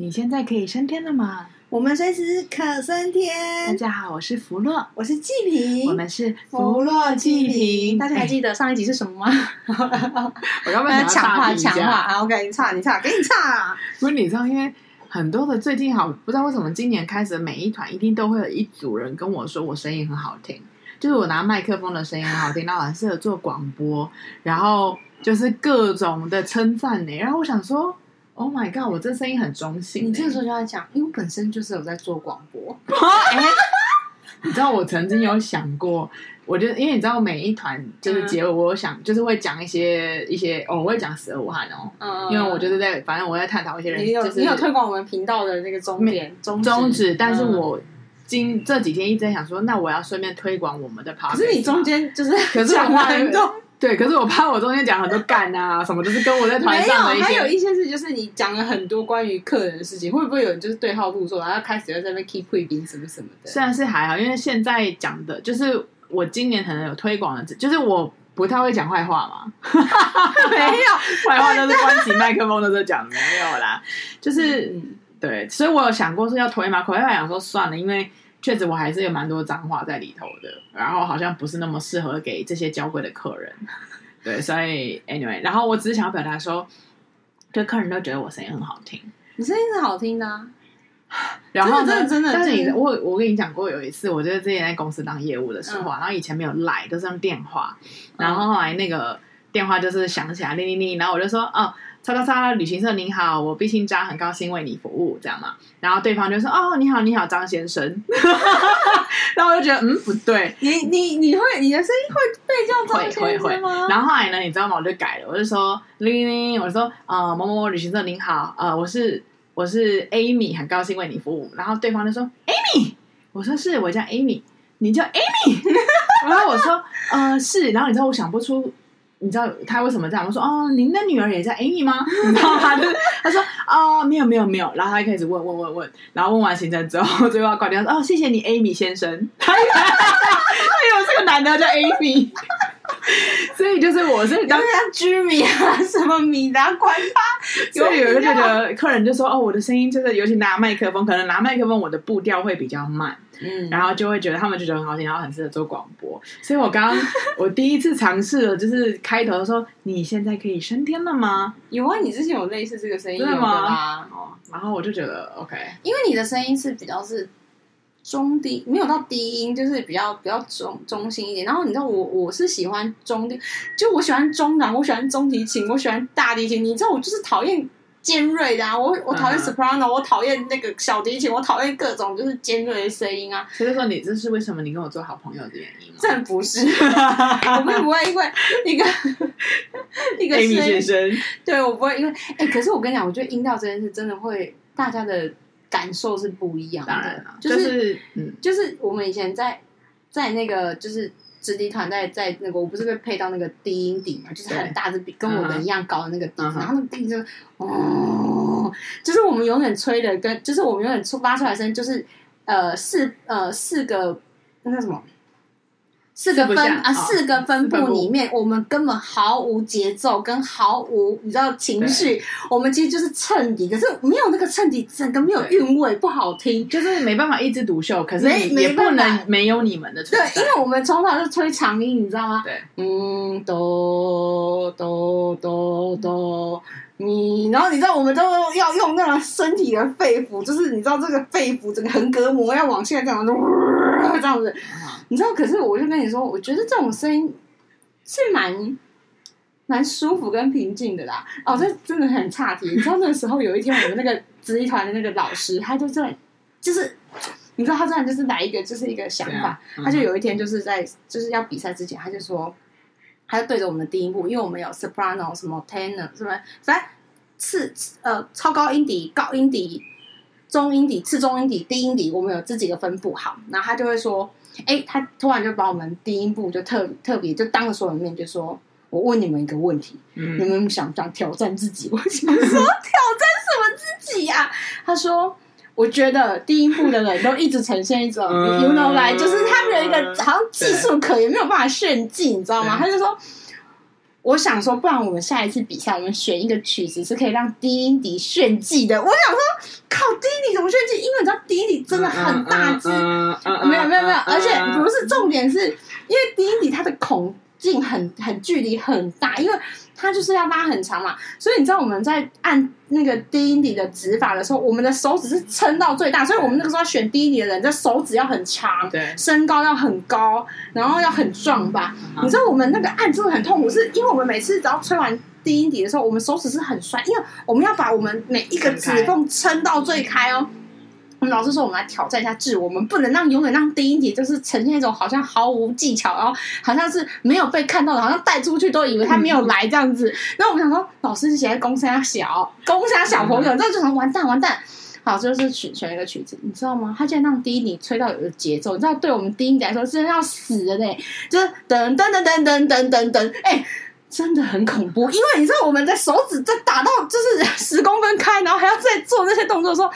你现在可以升天了吗？我们随时可升天。大家好，我是福乐，我是季平，我们是福乐季平。大家还记得上一集是什么吗？我要不要抢 话抢话啊！OK，你唱你唱，给你唱啊！不是你知道，因为很多的最近好不知道为什么今年开始的每一团一定都会有一组人跟我说我声音很好听，就是我拿麦克风的声音很好听，然后很适合做广播，然后就是各种的称赞呢。然后我想说。Oh my god！我这声音很中性。你这个时候就要讲，因为我本身就是有在做广播。欸、你知道我曾经有想过，我觉得因为你知道每一团就是结尾，我有想就是会讲一些一些哦，我会讲十二武汉哦，嗯、因为我就是在反正我在探讨一些人，你有、就是、你有推广我们频道的那个终点宗旨，宗旨，但是我今这几天一直在想说，那我要顺便推广我们的 podcast。可是你中间就是可是我很多。对，可是我怕我中间讲很多干啊什么，就是跟我在团上的一些。有，还有一些事，就是你讲了很多关于客人的事情，会不会有人就是对号入座，然后开始在那边 keep 贵宾什么什么的？虽然是还好，因为现在讲的就是我今年可能有推广的，就是我不太会讲坏话嘛。没有，坏话都是关起麦克风的时候讲，没有啦。就是、嗯、对，所以我有想过是要推嘛？可是后来想说算了，因为。确实，我还是有蛮多脏话在里头的，然后好像不是那么适合给这些娇贵的客人，对，所以 anyway，然后我只是想要表达说，就客人都觉得我声音很好听，你声音是好听的啊，然后真的真的，但是你我我跟你讲过有一次，我就是之前在公司当业务的时候，嗯、然后以前没有赖，都是用电话，然后后来那个电话就是响起来，铃铃铃，然后我就说哦。叉叉叉旅行社您好，我毕姓张，很高兴为你服务，这样嘛。然后对方就说：“哦，你好，你好，张先生。”然后我就觉得，嗯，不对，你你你会你的声音会被叫张先生吗？然后后来呢，你知道吗？我就改了，我就说：“铃铃铃，我说呃某某某旅行社您好，呃，我是我是 Amy，很高兴为你服务。”然后对方就说：“Amy。”我说：“是，我叫 Amy，你叫 Amy。”然后我说：“呃，是。”然后你知道我想不出。你知道他为什么这样？我说哦，您的女儿也在 Amy 吗？你知道他就他说哦，没有没有没有。然后他就开始问问问问，然后问完行程之后，最后要挂掉说哦，谢谢你，Amy 先生。他以为他以为这个男的叫 Amy，所以就是我是当像居民啊什么米的管他。所以有就觉得客人就说哦，我的声音就是尤其拿麦克风，可能拿麦克风我的步调会比较慢。嗯，然后就会觉得他们就觉得很好听，然后很适合做广播。所以我刚刚 我第一次尝试了，就是开头说：“你现在可以升天了吗？”有啊，你之前有类似这个声音对吗？哦，然后我就觉得 OK，因为你的声音是比较是中低，没有到低音，就是比较比较中中心一点。然后你知道我我是喜欢中低，就我喜欢中档，我喜欢中提琴，我喜欢大提琴。你知道我就是讨厌。尖锐的啊，我我讨厌 soprano，、uh. 我讨厌那个小提琴，我讨厌各种就是尖锐的声音啊。所以说，你这是为什么你跟我做好朋友的原因吗？这不是，我们不会因为一个 一个声音对我不会因为哎、欸，可是我跟你讲，我觉得音调这件事真的会大家的感受是不一样的，当然就是、就是、嗯，就是我们以前在在那个就是。直笛团在在那个，我不是被配到那个低音顶嘛，就是很大的比，跟我们一样高的那个笛子，然后那个笛子就哦，就是我们永远吹的跟，就是我们永远出发出来的声音，就是呃四呃四个那叫什么？四个分啊，四个分部里面，我们根本毫无节奏，跟毫无你知道情绪。我们其实就是衬底，可是没有那个衬底，整个没有韵味，不好听，就是没办法一枝独秀。可是也不能没有你们的存在。对，因为我们从小就吹长音，你知道吗？对，嗯，哆哆哆哆，你然后你知道，我们都要用那种身体的肺腑，就是你知道这个肺腑整个横膈膜要往下这样子，这样子。你知道，可是我就跟你说，我觉得这种声音是蛮蛮舒服跟平静的啦。哦，这真的很差题。你知道那个时候有一天，我们那个 直笛团的那个老师，他就在，就是你知道他这样就是来一个就是一个想法，嗯、他就有一天就是在就是要比赛之前，他就说，他就对着我们的第一部，因为我们有 soprano 什么 tenor 什么，反正次呃超高音底、高音底、中音底、次中音底、低音底，我们有这几个分布。好，然后他就会说。哎，他突然就把我们第一部就特特别就当着所有人面就说：“我问你们一个问题，嗯、你们想不想挑战自己？”我想 说挑战什么自己呀、啊？他说：“我觉得第一部的人都一直呈现一种 you know like，就是他们有一个好像技术可也，没有办法炫技，你知道吗？”他就说。我想说，不然我们下一次比赛，我们选一个曲子是可以让低音笛炫技的。我想说，靠，低音笛怎么炫技？因为你知道低音笛真的很大只，没有没有没有，而且不是重点是，因为低音笛它的孔径很很距离很大，因为。它就是要拉很长嘛，所以你知道我们在按那个低音笛的指法的时候，我们的手指是撑到最大，所以我们那个时候要选低音笛的人，这手指要很长，对，身高要很高，然后要很壮吧。嗯、你知道我们那个按真的很痛苦，是因为我们每次只要吹完低音笛的时候，我们手指是很酸，因为我们要把我们每一个指缝撑到最开哦。我们老师说，我们来挑战一下自我，我们不能让永远让低音笛就是呈现一种好像毫无技巧，然后好像是没有被看到的，好像带出去都以为他没有来这样子。然后我们想说，老师是写在公山小，公山小朋友，这就想完蛋完蛋。好，就是选选一个曲子，你知道吗？他竟然让低音笛吹到有个节奏，你知道，对我们低音笛来说真的要死了呢，就是噔噔噔噔噔噔噔噔，哎。真的很恐怖，因为你知道我们的手指在打到就是十公分开，然后还要再做那些动作的时候，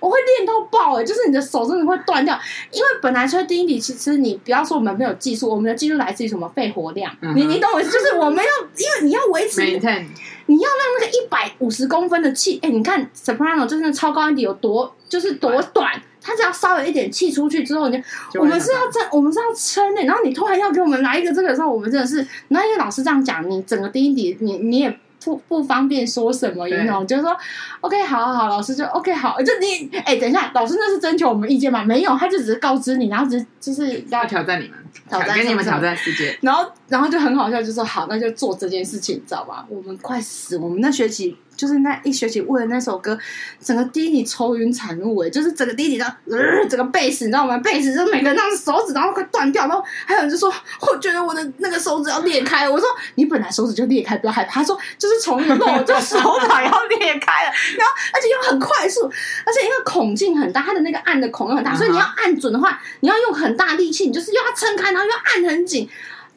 我会练到爆哎、欸！就是你的手真的会断掉，因为本来吹低音笛，其实你不要说我们没有技术，我们的技术来自于什么肺活量，嗯、你你懂我意思？就是我们要，因为你要维持，你要让那个一百五十公分的气，哎、欸，你看 soprano 就是那超高音笛有多，就是多短。他只要稍微一点气出去之后，你就我们是要撑，我们是要撑的、欸。然后你突然要给我们来一个这个时候，我们真的是，那因为老师这样讲，你整个低音笛，你你也不不方便说什么，那种就是说，OK，好好好，老师就 OK 好，就你哎、欸，等一下，老师那是征求我们意见吗？没有，他就只是告知你，然后只就是要，挑战你们，挑战给你们挑战世界。然后然后就很好笑，就说好，那就做这件事情，你知道吧？我们快死，我们那学期。就是那一学期为了那首歌，整个低音笛愁云惨雾哎，就是整个低音笛的，呃，整个贝斯你知道吗？贝斯就每个人那手指然后快断掉，然后还有人就说，我觉得我的那个手指要裂开。我说你本来手指就裂开，不要害怕。他说就是从那个就手掌要裂开了，然后而且又很快速，而且因为孔径很大，它的那个按的孔又很大，所以你要按准的话，你要用很大力气，你就是又要撑开，然后又要按很紧。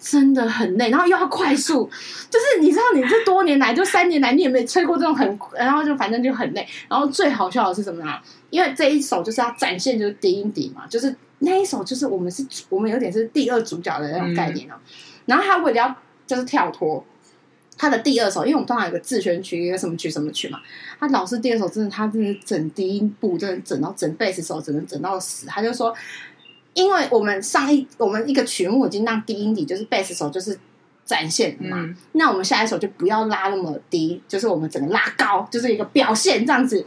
真的很累，然后又要快速，就是你知道，你这多年来就三年来，你也没吹过这种很，然后就反正就很累。然后最好笑的是什么呢？因为这一首就是要展现就是低音底嘛，就是那一首就是我们是我们有点是第二主角的那种概念哦。嗯、然后他为了要就是跳脱他的第二首，因为我们通常有个自选曲，一个什么曲什么曲嘛。他老师第二首真的，他真的整低音部真的整到整贝斯手，只能整到死。他就说。因为我们上一我们一个曲目已经让低音底就是贝斯手就是展现了嘛，嗯、那我们下一首就不要拉那么低，就是我们整个拉高，就是一个表现这样子。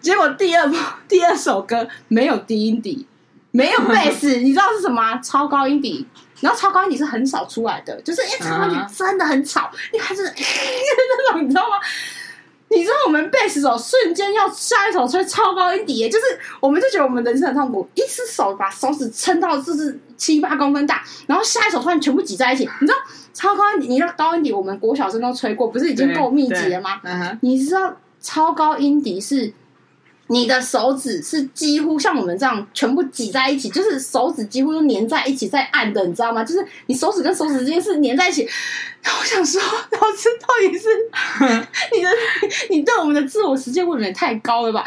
结果第二 第二首歌没有低音底，没有贝斯，你知道是什么？超高音底。然后超高音笛是很少出来的，就是因为超高音笛真的很吵，因为它是 那种你知道吗？你知道我们贝斯手瞬间要下一首吹超高音笛，就是我们就觉得我们人生很痛苦，一只手把手指撑到就是七八公分大，然后下一首突然全部挤在一起。你知道超高音底，你知道高音笛我们国小生都吹过，不是已经够密集了吗？嗯、你知道超高音笛是你的手指是几乎像我们这样全部挤在一起，就是手指几乎都粘在一起在按的，你知道吗？就是你手指跟手指之间是粘在一起。我想说，老师到底是你对我们的自我实现未免也太高了吧？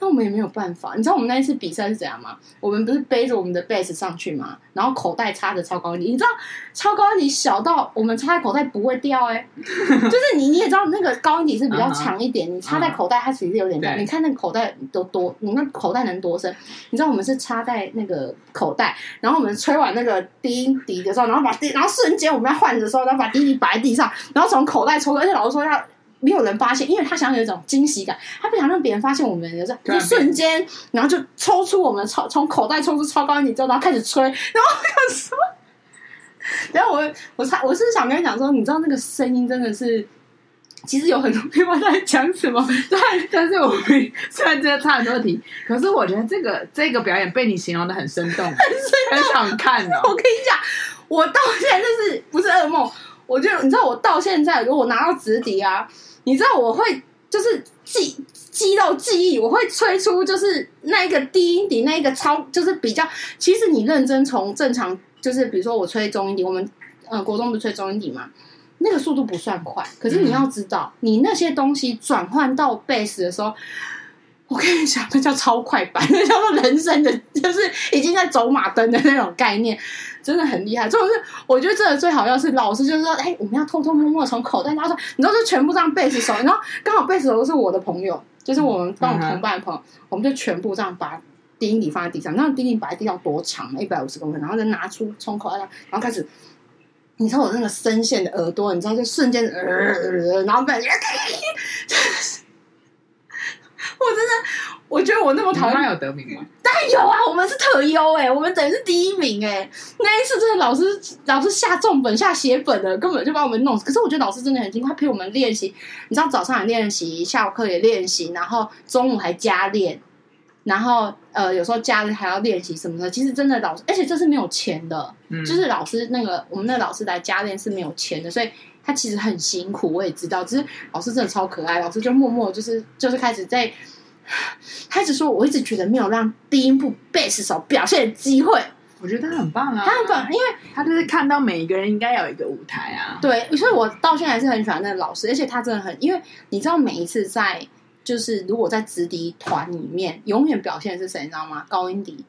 那我们也没有办法。你知道我们那一次比赛是怎样吗？我们不是背着我们的贝斯上去吗？然后口袋插着超高音，你知道超高音笛小到我们插在口袋不会掉哎、欸，就是你你也知道那个高音笛是比较长一点，你插在口袋它其实有点大。你看那个口袋都多，你那口袋能多深？你知道我们是插在那个口袋，然后我们吹完那个低音笛的时候，然后把低，然后瞬间我们要换的时候，然后把低音。摆在地上，然后从口袋抽出，而且老师说要没有人发现，因为他想要有一种惊喜感，他不想让别人发现我们的这一瞬间，然后就抽出我们超从口袋抽出超高音笛之后，然后开始吹，然后我想说，然后我我才我是想跟你讲说，你知道那个声音真的是，其实有很多地方在讲什么，但，但是我们虽然这个差很多题，可是我觉得这个这个表演被你形容的很生动，很，很想看哦。我跟你讲，我到现在就是不是噩梦。我就你知道，我到现在，如果我拿到纸笛啊，你知道我会就是记记到记忆，我会吹出就是那一个低音笛，那一个超就是比较。其实你认真从正常，就是比如说我吹中音笛，我们呃国中不是吹中音笛嘛，那个速度不算快，可是你要知道，你那些东西转换到贝斯的时候，我跟你讲，那叫超快板，那叫做人生的，就是已经在走马灯的那种概念。真的很厉害。这种是我觉得真的最好要是老师，就是说，哎，我们要偷偷摸摸从口袋拿出来，你知道，就全部这样贝斯手，然后刚好贝斯手都是我的朋友，就是我们帮我同班的朋友，我们就全部这样把低音笛放在地上，那低音摆在地上多长？一百五十公分，然后再拿出从口袋，然后开始。你知道我那个声线的耳朵，你知道就瞬间，呃，然后感觉，我真的，我觉得我那么讨厌。他有得名吗？当然有啊，我们是特优哎，我们等于是第一名哎。那一次真的老师老师下重本下血本了，根本就把我们弄死。可是我觉得老师真的很辛苦，他陪我们练习。你知道早上也练习，下午课也练习，然后中午还加练。然后，呃，有时候假日还要练习什么的。其实真的老师，而且这是没有钱的，嗯、就是老师那个我们那个老师来加练是没有钱的，所以他其实很辛苦。我也知道，只是老师真的超可爱，老师就默默就是就是开始在开始说，我一直觉得没有让低音部贝斯手表现的机会。我觉得他很棒啊，他很棒，因为他就是看到每一个人应该有一个舞台啊。对，所以我到现在还是很喜欢那个老师，而且他真的很，因为你知道每一次在。就是如果在直笛团里面，永远表现的是谁，你知道吗？高音笛，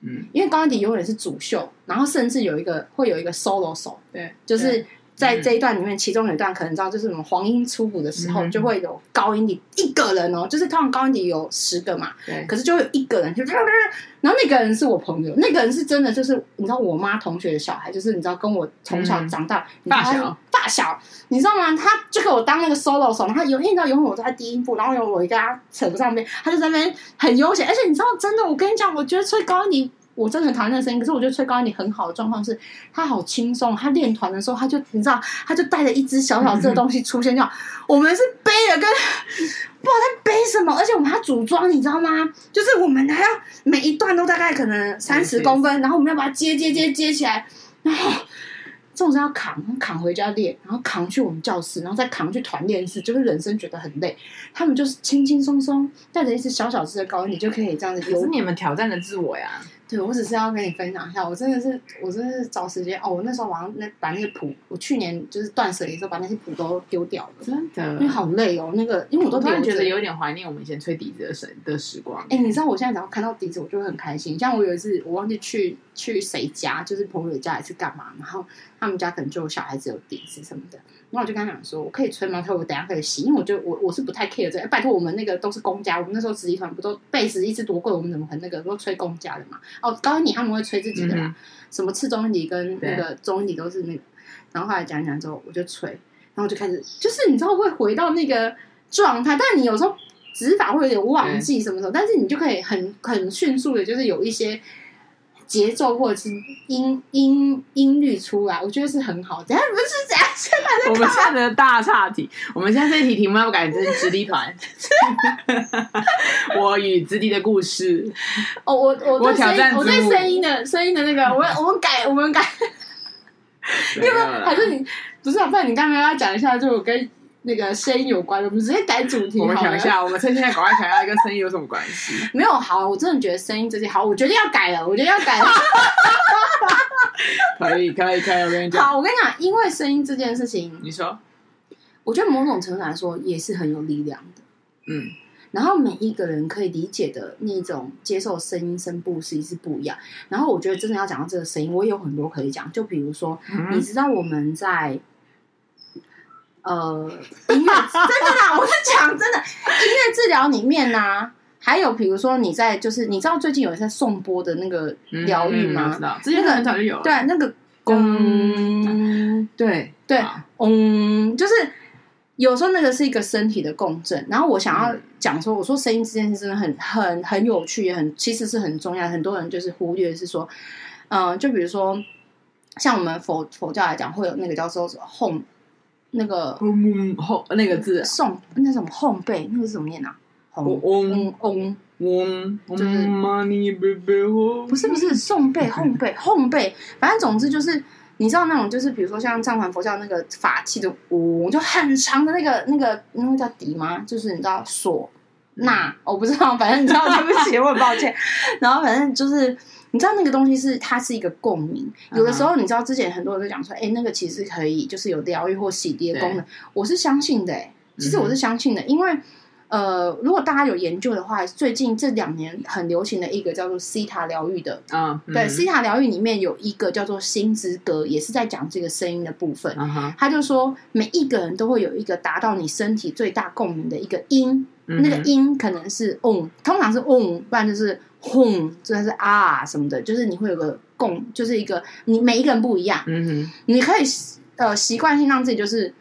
嗯，因为高音笛永远是主秀，然后甚至有一个会有一个 solo 手，对，就是。在这一段里面，其中有一段可能知道，就是什么黄莺出谷的时候，就会有高音笛一个人哦，就是通常高音笛有十个嘛，对，可是就会有一个人就，然后那个人是我朋友，那个人是真的，就是你知道我妈同学的小孩，就是你知道跟我从小长大大小大小，你知道吗？他就给我当那个 solo 手，然后有，你知道，永远我都在低音部，然后有我一个他扯不上边，他就在那边很悠闲，而且你知道，真的，我跟你讲，我觉得吹高音笛。我真的很讨厌那个声音，可是我觉得吹高音你很好的状况是，他好轻松。他练团的时候，他就你知道，他就带着一只小小只的东西出现，这样、嗯、我们是背了跟不知道在背什么，而且我们还要组装，你知道吗？就是我们还要每一段都大概可能三十公分，然后我们要把它接接接接起来，然后这种是要扛扛回家练，然后扛去我们教室，然后再扛去团练室，就是人生觉得很累。他们就是轻轻松松带着一只小小只的高音，你就可以这样子。可是你们挑战的自我呀。对，我只是要跟你分享一下，我真的是，我真的是找时间哦。我那时候晚上那把那个谱，我去年就是断舍离的时候，把那些谱都丢掉了，真的，因为好累哦。那个，因为我都突然觉得有点怀念我们以前吹笛子的时的时光。哎，你知道我现在只要看到笛子，我就会很开心。像我有一次，我忘记去去谁家，就是朋友家还是干嘛，然后他们家可能就有小孩子有笛子什么的。然后我就跟他讲说，我可以吹吗？他说我等下可以洗，因为我就我我是不太 care 这个。拜托，我们那个都是公家，我们那时候直笛团不都贝斯一支多贵，我们怎么很那个都吹公家的嘛？哦，高音笛他们会吹自己的啦，嗯、什么次中音笛跟那个中音笛都是那个。然后后来讲讲之后，我就吹，然后就开始就是你知道会回到那个状态，但你有时候指法会有点忘记什么时候，但是你就可以很很迅速的，就是有一些。节奏或者是音音音律出来，我觉得是很好。等下不是这样，现在在我们现在的大岔题。我们现在这一题题目要改成直笛团。我与直笛的故事。哦，我我我挑战，我对声音的声音的那个，我 我们改，我们改。因为还是你不是啊？不然你刚刚要讲一下，就我跟。那个声音有关的，我们直接改主题。我们想一下，我们趁现在赶快想一下，跟声音有什么关系？没有，好，我真的觉得声音这些好，我决定要改了，我决定要改了。可以，可以，可以，我跟你讲。好，我跟你讲，因为声音这件事情，你说，我觉得某种程度来说也是很有力量的。嗯，然后每一个人可以理解的那种接受声音声部其实是不一样。然后我觉得真的要讲到这个声音，我也有很多可以讲。就比如说，嗯、你知道我们在。呃，音乐 真的啦，我是讲真的，音乐治疗里面呢、啊，还有比如说你在就是你知道最近有一些颂钵的那个疗愈吗？嗯嗯、知道，之前很早就有了。对，那个嗯，对对，嗯，就是有时候那个是一个身体的共振。然后我想要讲说，我说声音这件事真的很很很有趣，也很其实是很重要。很多人就是忽略是说，嗯、呃，就比如说像我们佛佛教来讲，会有那个叫做 home。那个烘那个字送那什么烘焙那个是怎么念啊？嗡嗡嗡嗡，就是不是不是送焙 烘焙烘焙，反正总之就是你知道那种就是比如说像藏传佛教那个法器的嗡，就很长的那个那个那个叫笛吗？就是你知道唢呐，我不知道，反正你知道，对不起，我很抱歉。然后反正就是。你知道那个东西是它是一个共鸣，有的时候你知道之前很多人都讲说，哎、欸，那个其实可以就是有疗愈或洗涤的功能，我是相信的、欸。其实我是相信的，嗯、因为呃，如果大家有研究的话，最近这两年很流行的一个叫做西塔疗愈的啊，嗯、对，西塔疗愈里面有一个叫做心之歌，也是在讲这个声音的部分。他就说，每一个人都会有一个达到你身体最大共鸣的一个音，嗯、那个音可能是嗡，通常是嗡，不然就是轰，就是啊什么的，就是你会有个共，就是一个你每一个人不一样。嗯哼，你可以呃习惯性让自己就是，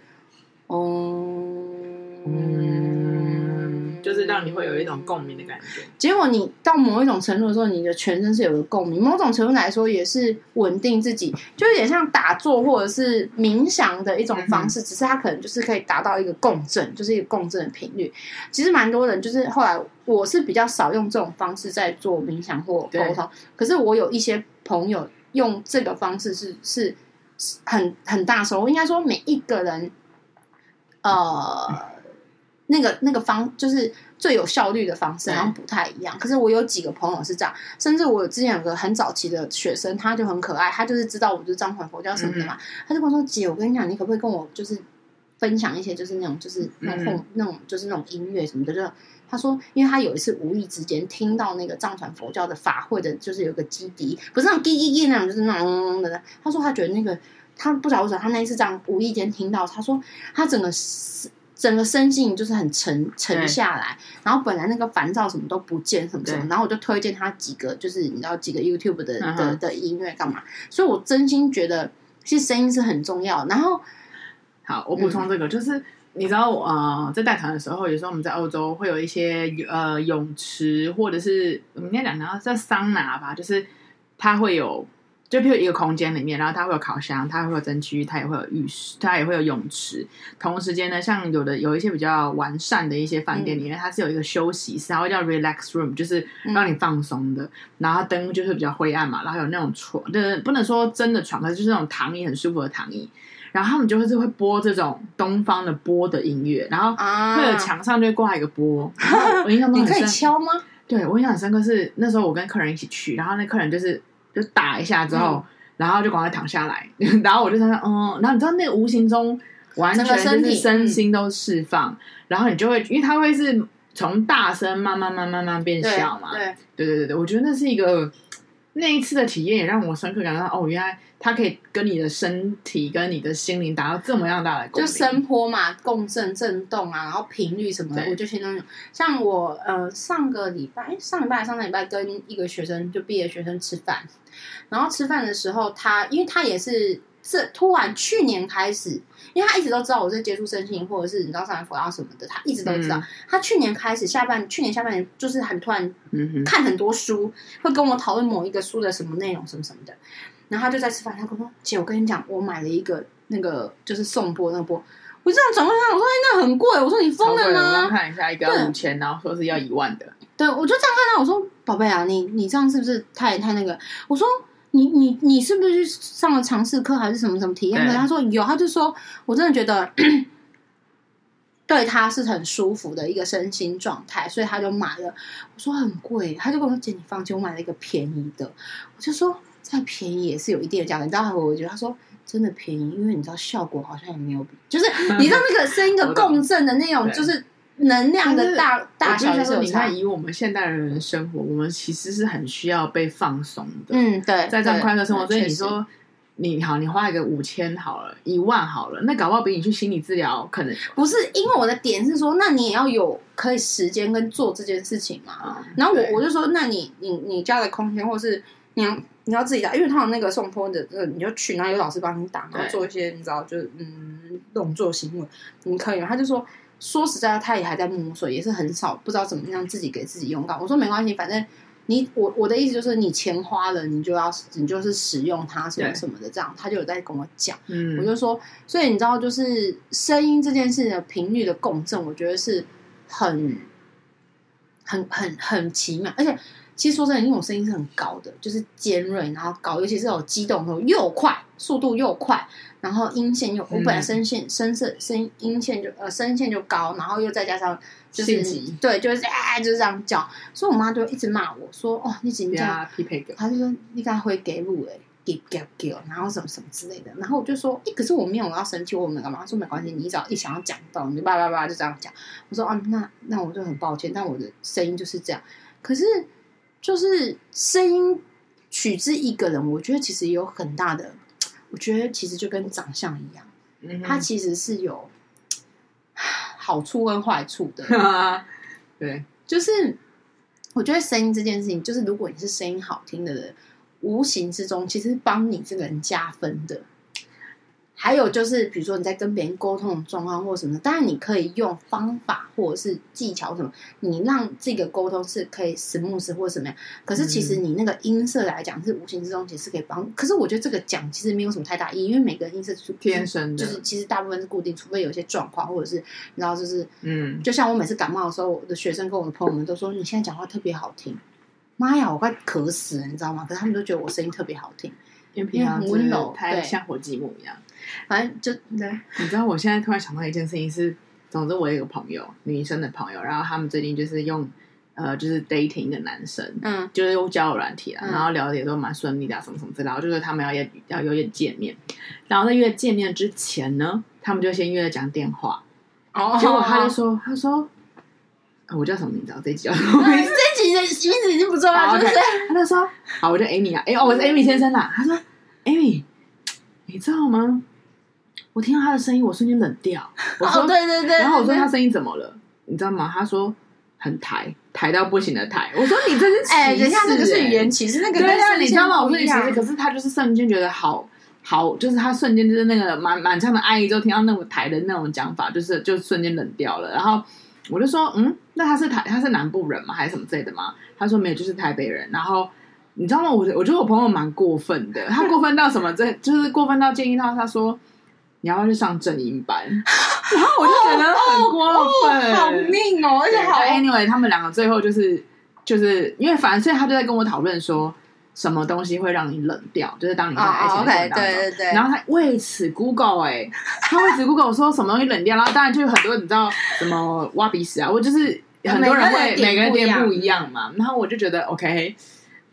嗯。就是让你会有一种共鸣的感觉。结果你到某一种程度的时候，你的全身是有个共鸣。某种程度来说，也是稳定自己，就有点像打坐或者是冥想的一种方式。嗯、只是它可能就是可以达到一个共振，就是一个共振的频率。其实蛮多人就是后来，我是比较少用这种方式在做冥想或沟通。可是我有一些朋友用这个方式是是很很大收获。应该说每一个人，呃。那个那个方就是最有效率的方式，好像不太一样。可是我有几个朋友是这样，甚至我之前有个很早期的学生，他就很可爱，他就是知道我就是藏传佛教什么的嘛，嗯、他就跟我说：“姐，我跟你讲，你可不可以跟我就是分享一些就是那种就是那种、嗯、那种就是那种音乐什么的？”就他说，因为他有一次无意之间听到那个藏传佛教的法会的，就是有个基笛，不是那种滴滴滴那种，就是那种嗡嗡的。他说他觉得那个他不知道为什么，他那一次这样无意间听到，他说他整个整个身心就是很沉沉下来，然后本来那个烦躁什么都不见什么什么，然后我就推荐他几个，就是你知道几个 YouTube 的、uh. 的的音乐干嘛？所以我真心觉得其实声音是很重要。然后，好，我补充这个，嗯、就是你知道，呃，在带团的时候，有时候我们在欧洲会有一些呃泳池，或者是我们应该讲到叫桑拿吧，就是它会有。就譬如一个空间里面，然后它会有烤箱，它会有蒸汽，它也会有浴室，它也会有泳池。同时间呢，像有的有一些比较完善的一些饭店里面，嗯、它是有一个休息室，它会叫 relax room，就是让你放松的。嗯、然后灯就是比较灰暗嘛，然后有那种床，就是不能说真的床，可是就是那种躺椅很舒服的躺椅。然后他们就会是会播这种东方的波的音乐，然后会有墙上就会挂一个波。啊、我印象中 很深，你可以敲吗？对，我印象很深刻是那时候我跟客人一起去，然后那客人就是。就打一下之后，嗯、然后就赶快躺下来，然后我就在那，嗯，然后你知道那个无形中完全就是身心都释放，嗯、然后你就会，因为它会是从大声慢慢慢慢慢慢变小嘛，对，对。对对对，我觉得那是一个那一次的体验也让我深刻感到，哦，原来它可以跟你的身体跟你的心灵达到这么样大的共鸣，就声波嘛，共振震动啊，然后频率什么的，我就先那种，像我呃上个礼拜，上礼拜上个礼拜跟一个学生就毕业学生吃饭。然后吃饭的时候，他因为他也是这突然去年开始，因为他一直都知道我在接触身心，或者是你知道上佛啊什么的，他一直都知道。嗯、他去年开始下半去年下半年就是很突然看很多书，会跟我讨论某一个书的什么内容什么什么的。然后他就在吃饭，他跟我说：“姐，我跟你讲，我买了一个那个就是送波那个钵。”我这样转过来，我说：“哎，那很贵。”我说：“你疯了吗？”我看一下，一个要五千，然后说是要一万的。对，我就这样看他，我说：“宝贝啊，你你这样是不是太太那个？”我说。你你你是不是去上了尝试课还是什么什么体验课？他说有，他就说我真的觉得 对他是很舒服的一个身心状态，所以他就买了。我说很贵，他就跟我说姐，你放心，我买了一个便宜的。我就说再便宜也是有一定的价格。你知道我觉得他说真的便宜，因为你知道效果好像也没有比，就是你知道那个声音的共振的那种，就是。能量的大大小是有差。你看，以我们现代人的生活，我们其实是很需要被放松的。嗯，对，在这样快乐生活，所以你说你好，你花一个五千好了，一万好了，那搞不好比你去心理治疗可能不是。因为我的点是说，那你也要有可以时间跟做这件事情嘛。然后我我就说，那你你你家的空间，或是你要你要自己打，因为他有那个送托的，这你就去，然后有老师帮你打，然后做一些你知道，就是嗯动作行为，你可以。他就说。说实在的，他也还在摸索，也是很少不知道怎么样自己给自己用到。我说没关系，反正你我我的意思就是，你钱花了，你就要你就是使用它什么什么的，这样他就有在跟我讲。嗯，我就说，所以你知道，就是声音这件事的频率的共振，我觉得是很很很很奇妙，而且其实说真的，因为我声音是很高的，就是尖锐，然后高，尤其是有激动的时候又快，速度又快。然后音线又，我本来声线、声色、声音线就呃声线就高，然后又再加上就是级对，就是哎就是这样叫，所以我妈就一直骂我说：“哦，你怎么这样？”匹配的，她就说：“你该会给路哎。”给给给，然后什么什么之类的。然后我就说，诶，可是我没有要生气，我没干嘛？他说没关系，你只要一想要讲到，你就叭叭叭就这样讲。我说啊，那那我就很抱歉，但我的声音就是这样。可是就是声音取之一个人，我觉得其实有很大的，我觉得其实就跟长相一样，嗯、它其实是有好处跟坏处的。对，就是。我觉得声音这件事情，就是如果你是声音好听的人，无形之中其实帮你这个人加分的。还有就是，比如说你在跟别人沟通的状况或什么，当然你可以用方法或者是技巧什么，你让这个沟通是可以 smooth 或者什么样。可是其实你那个音色来讲，是无形之中其实是可以帮。可是我觉得这个讲其实没有什么太大意义，因为每个人音色是天生的，就是其实大部分是固定，除非有一些状况，或者是你知道，就是嗯，就像我每次感冒的时候，我的学生跟我的朋友们都说，你现在讲话特别好听。妈呀，我快渴死了，你知道吗？可是他们都觉得我声音特别好听，因为平常很温柔，太像火鸡母一样。反正就对，你知道，我现在突然想到一件事情是，总之我有一个朋友，女生的朋友，然后他们最近就是用呃，就是 dating 的男生，嗯，就是用交友软体啊，然后聊的也都蛮顺利的，什么什么之类的，然后就是他们要约要有点见面，然后在约见面之前呢，他们就先约了讲电话，哦，结果他就说，他说，我叫什么名字？这一集叫什么名字？这一集的名字已经不重要，就是他就说，好，我叫 Amy 啊，哎，哦，我是 Amy 先生啦，他说，Amy。你知道吗？我听到他的声音，我瞬间冷掉。我说：“哦、对对对。”然后我说：“他声音怎么了？你知道吗？”他说：“很台，台到不行的台。”我说：“你这是歧视、欸？”哎，等一下，那个是语言歧视。那个对啊，你知道吗？我说你歧视，可是他就是瞬间觉得好好，就是他瞬间就是那个满满腔的爱意，之后听到那种台的那种讲法，就是就瞬间冷掉了。然后我就说：“嗯，那他是台，他是南部人吗？还是什么之类的吗？”他说：“没有，就是台北人。”然后。你知道吗？我我觉得我朋友蛮过分的，他过分到什么？这就是过分到建议他，他说你要去上正音班，然后我就觉得很过分，哦哦、好命哦，而且好。Anyway，他们两个最后就是就是因为反正所以他就在跟我讨论说什么东西会让你冷掉，就是当你在爱情当中，哦 okay, 对对对。然后他为此 Google 哎、欸，他为此 Google 说什么东西冷掉，然后当然就有很多你知道什么挖鼻屎啊，我就是很多人会每个人点不一样嘛，然后我就觉得 OK。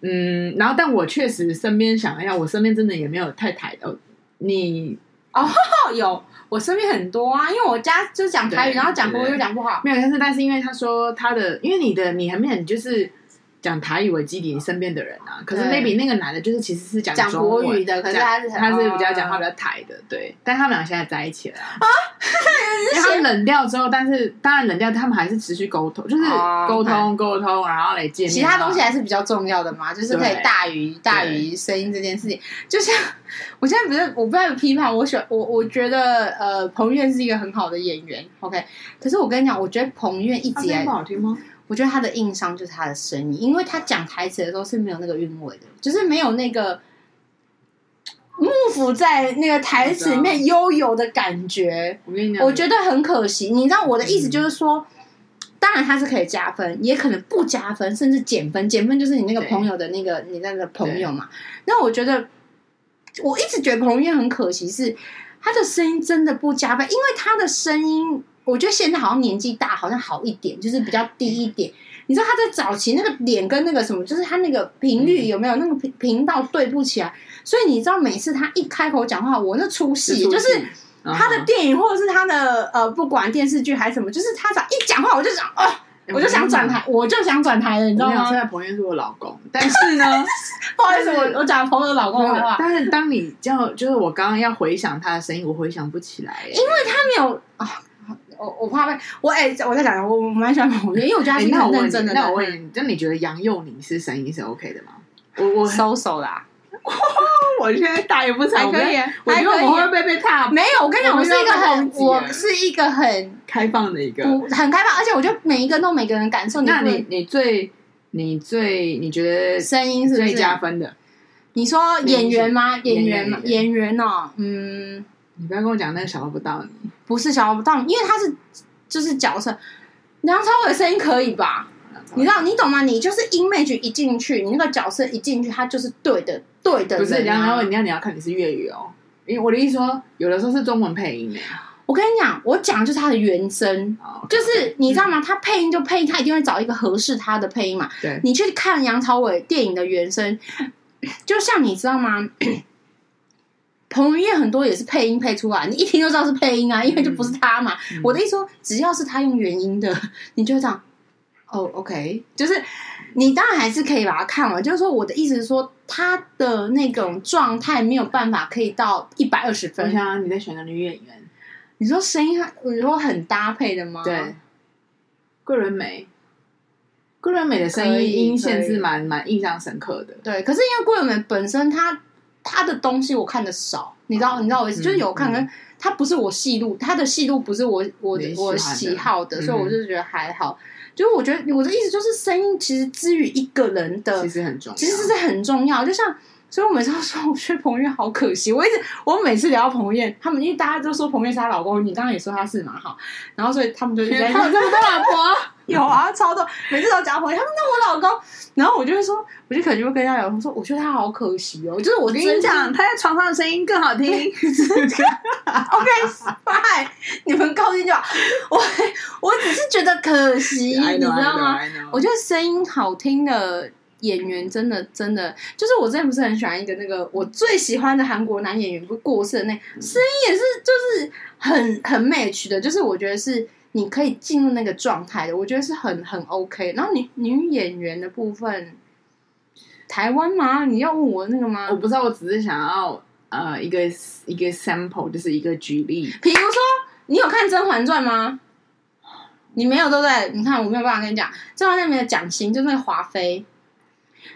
嗯，然后但我确实身边想一下，我身边真的也没有太台的。你 哦，有我身边很多啊，因为我家就讲台语，然后讲国语又讲不好。没有，但是但是因为他说他的，因为你的你还没有，你就是讲台语为基底，你身边的人啊。可是 maybe 那个男的，就是其实是讲讲国语的，可是他是他是比较讲话比较台的，对。但他们俩现在在一起了啊。因为他们冷掉之后，但是当然冷掉，他们还是持续沟通，就是沟通沟通，然后来见面。其他东西还是比较重要的嘛，就是可以大于大于声音这件事情。就像我现在不是我不在批判，我喜欢我我觉得呃彭于晏是一个很好的演员，OK。可是我跟你讲，我觉得彭于晏一直来不好听吗？我觉得他的硬伤就是他的声音，因为他讲台词的时候是没有那个韵味的，就是没有那个。幕府在那个台词里面悠游的感觉，我跟你讲，我觉得很可惜。你知道我的意思就是说，嗯、当然他是可以加分，也可能不加分，甚至减分。减分就是你那个朋友的那个你那个朋友嘛。那我觉得，我一直觉得彭于晏很可惜，是他的声音真的不加分，因为他的声音，我觉得现在好像年纪大，好像好一点，就是比较低一点。你知道他在早期那个脸跟那个什么，就是他那个频率有没有那个频频道对不起来？所以你知道每次他一开口讲话，我那出戏，就是他的电影或者是他的呃，不管电视剧还是什么，就是他只要一讲话，我就想哦，我就想转台，我就想转台了，你知道吗？现在彭于晏是我老公，但是呢，不好意思，我我讲朋友的老公的话，但是当你叫就是我刚刚要回想他的声音，我回想不起来，因为他没有啊。我我怕被我哎、欸，我在讲，我我蛮喜欢彭于晏，因为我觉得他是很认真的。那我问你，那你觉得杨佑宁是声音是 OK 的吗？我我收手啦，我现在打也不成，还可以，我觉得我会被被踏。没有，我跟你讲，我是一个很，我是一个很开放的一个，很开放，而且我觉得每一个都每个人感受。那你你最你最你觉得声音是最加分的？你说演员吗？演员吗？演员哦，嗯。你不要跟我讲那个小不到你，不是小不到你，因为他是就是角色。梁朝伟的声音可以吧？你知道你懂吗？你就是 image 一进去，你那个角色一进去，他就是对的，对的。不是梁朝伟，你要你要看你是粤语哦。因为我的意思说，有的时候是中文配音的。我跟你讲，我讲就是他的原声，oh, okay. 就是你知道吗？他配音就配音，他一定会找一个合适他的配音嘛。对，你去看梁朝伟电影的原声。就像你知道吗？彭于晏很多也是配音配出来，你一听就知道是配音啊，因为就不是他嘛。嗯、我的意思说，只要是他用原音的，你就会这样。哦、oh，OK，就是你当然还是可以把它看完。就是说，我的意思是说，他的那种状态没有办法可以到一百二十分。想想你在选的女演员，你说声音，你说很搭配的吗？对，桂纶镁，桂纶镁的声音音线是蛮蛮印象深刻的。对，可是因为桂纶镁本身他。他的东西我看的少，你知道，你知道我意思，就是有看，跟他不是我戏路，他的戏路不是我我我喜好的，所以我就觉得还好。就是我觉得我的意思就是，声音其实之于一个人的，其实很重要，其实是很重要。就像，所以我每次都说，我觉得彭于晏好可惜。我一直我每次聊到彭于晏，他们因为大家都说彭于晏是他老公，你刚刚也说他是嘛，哈，然后所以他们就一直在他有这么多老婆。有啊，超多，每次都讲回他们那我老公，然后我就会说，我就可能就会跟他聊，我说我觉得他好可惜哦，就是我跟你讲，他在床上的声音更好听。OK，拜，你们高兴就好。我我只是觉得可惜 你知道吗？我觉得声音好听的演员真的真的，就是我之前不是很喜欢一个那个我最喜欢的韩国男演员，不过世的那声音也是就是很很 match 的，就是我觉得是。你可以进入那个状态的，我觉得是很很 OK。然后女女演员的部分，台湾吗？你要问我那个吗？我不知道，我只是想要呃一个一个 sample，就是一个举例。比如说，你有看《甄嬛传》吗？你没有对不对？你看我没有办法跟你讲，《甄嬛传》里面的蒋欣就是那个华妃。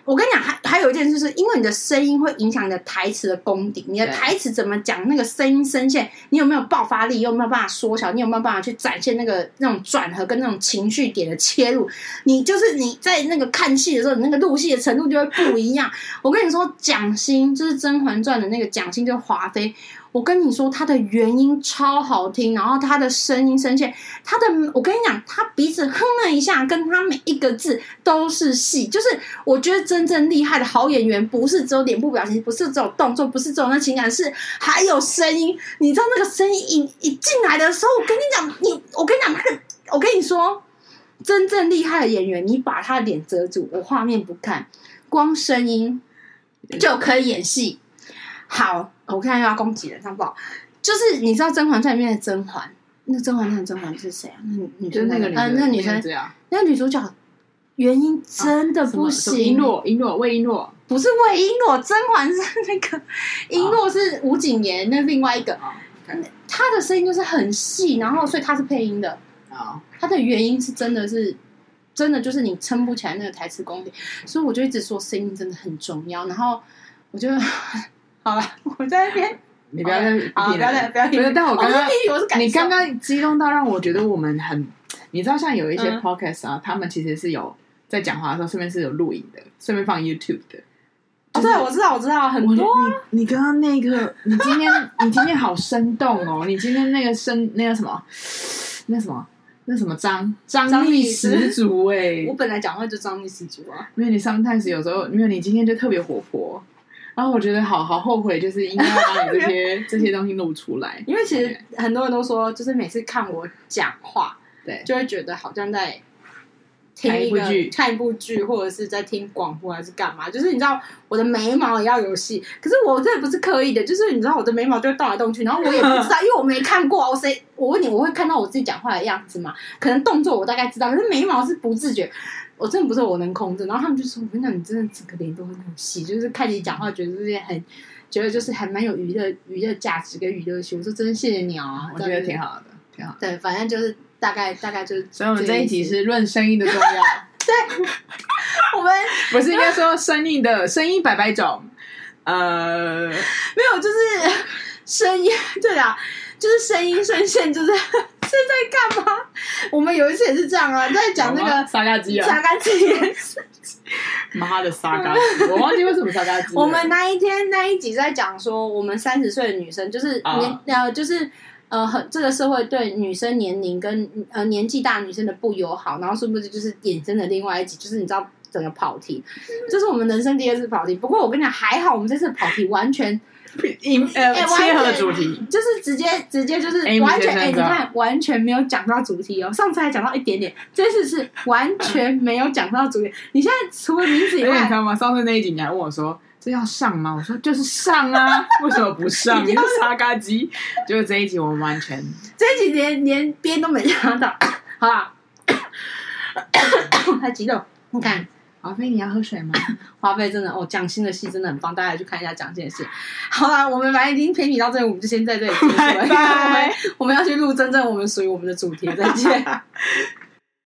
我跟你讲，还还有一件事，是因为你的声音会影响你的台词的功底。你的台词怎么讲，那个声音声线，你有没有爆发力，有没有办法缩小，你有没有办法去展现那个那种转合跟那种情绪点的切入？你就是你在那个看戏的时候，你那个入戏的程度就会不一样。我跟你说，蒋欣就是《甄嬛传》的那个蒋欣，就是华妃。我跟你说，他的原音超好听，然后他的声音声线，他的我跟你讲，他鼻子哼了一下，跟他每一个字都是戏。就是我觉得真正厉害的好演员，不是只有脸部表情，不是只有动作，不是只有那情感，是还有声音。你知道那个声音一一进来的时候，我跟你讲，你我跟你讲，那个我跟你说，真正厉害的演员，你把他的脸遮住，我画面不看，光声音就可以演戏。好，我看又要攻击人，这样不好。就是你知道《甄嬛传》里面的甄嬛，那甄嬛传的甄嬛是谁啊？那女生那个嗯，那个女生，那个女主角原因真的不行。瓔珞，瓔珞，魏璎珞不是魏璎珞，甄嬛是那个瓔珞是吴谨言，那另外一个。她的声音就是很细，然后所以她是配音的。啊，她的原因是真的是真的，就是你撑不起来那个台词功底，所以我就一直说声音真的很重要。然后我就。好了，我在那边。你不要再，好，不要再，不要。不是，但我刚刚，你刚刚激动到让我觉得我们很，你知道，像有一些 podcast 啊，他们其实是有在讲话的时候，顺便是有录影的，顺便放 YouTube 的。哦，对，我知道，我知道，很多。你你刚刚那个，你今天你今天好生动哦！你今天那个生，那个什么，那什么，那什么张张力十足哎！我本来讲话就张力十足啊，因为你 sometimes 有时候，因为你今天就特别活泼。然后我觉得好好后悔，就是应该要把你这些 这些东西录出来。因为其实很多人都说，就是每次看我讲话，对，就会觉得好像在听一个看一部剧，或者是在听广播，还是干嘛？就是你知道，我的眉毛也要有戏。可是我这不是刻意的，就是你知道，我的眉毛就会动来动去，然后我也不知道，因为我没看过。我谁？我问你，我会看到我自己讲话的样子吗？可能动作我大概知道，可是眉毛是不自觉。我真的不是我能控制，然后他们就说：“我跟你讲，你真的整个脸都很有戏，就是看你讲话，觉得这些很，觉得就是还蛮有娱乐娱乐价值跟娱乐性。”我说：“真的谢谢你啊，我觉得挺好的，挺好。”对，反正就是大概大概就是。所以我们这一集是论声音的重要。对，我们不是应该说声音的声音百百种，呃，没有，就是声音，对啊，就是声音声线，就是。是在干嘛？我们有一次也是这样啊，在讲那个沙嘎鸡啊，沙嘎鸡。妈的沙嘎鸡，我忘记为什么沙嘎鸡。我们那一天那一集在讲说，我们三十岁的女生就是年呃，就是呃，很这个社会对女生年龄跟呃年纪大女生的不友好，然后是不是就是衍生的另外一集？就是你知道整个跑题，这是我们人生第二次跑题。不过我跟你讲，还好我们这次跑题完全。呃，切合主题，就是直接直接就是完全哎、欸，你看完全没有讲到主题哦。上次还讲到一点点，这次是完全 没有讲到主题。你现在除了名字以外，你知道吗？上次那一集你还问我说这要上吗？我说就是上啊，为什么不上？你是沙嘎鸡。就是这一集我们完全 这一集连连边都没讲到，好吧？太激动，你看。华妃，你要喝水吗？华妃真的哦，蒋欣的戏真的很棒，大家去看一下蒋欣的戏。好啦，我们反正已经陪你到这里，我们就先在这里结束了。拜拜。我们要去录真正我们属于我们的主题，再见。